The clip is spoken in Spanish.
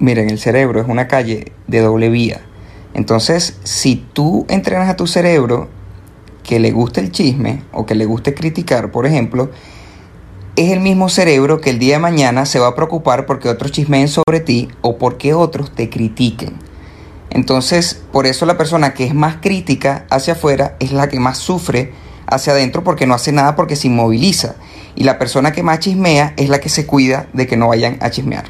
Miren, el cerebro es una calle de doble vía. Entonces, si tú entrenas a tu cerebro que le guste el chisme o que le guste criticar, por ejemplo, es el mismo cerebro que el día de mañana se va a preocupar porque otros chismeen sobre ti o porque otros te critiquen. Entonces, por eso la persona que es más crítica hacia afuera es la que más sufre hacia adentro porque no hace nada porque se inmoviliza. Y la persona que más chismea es la que se cuida de que no vayan a chismear.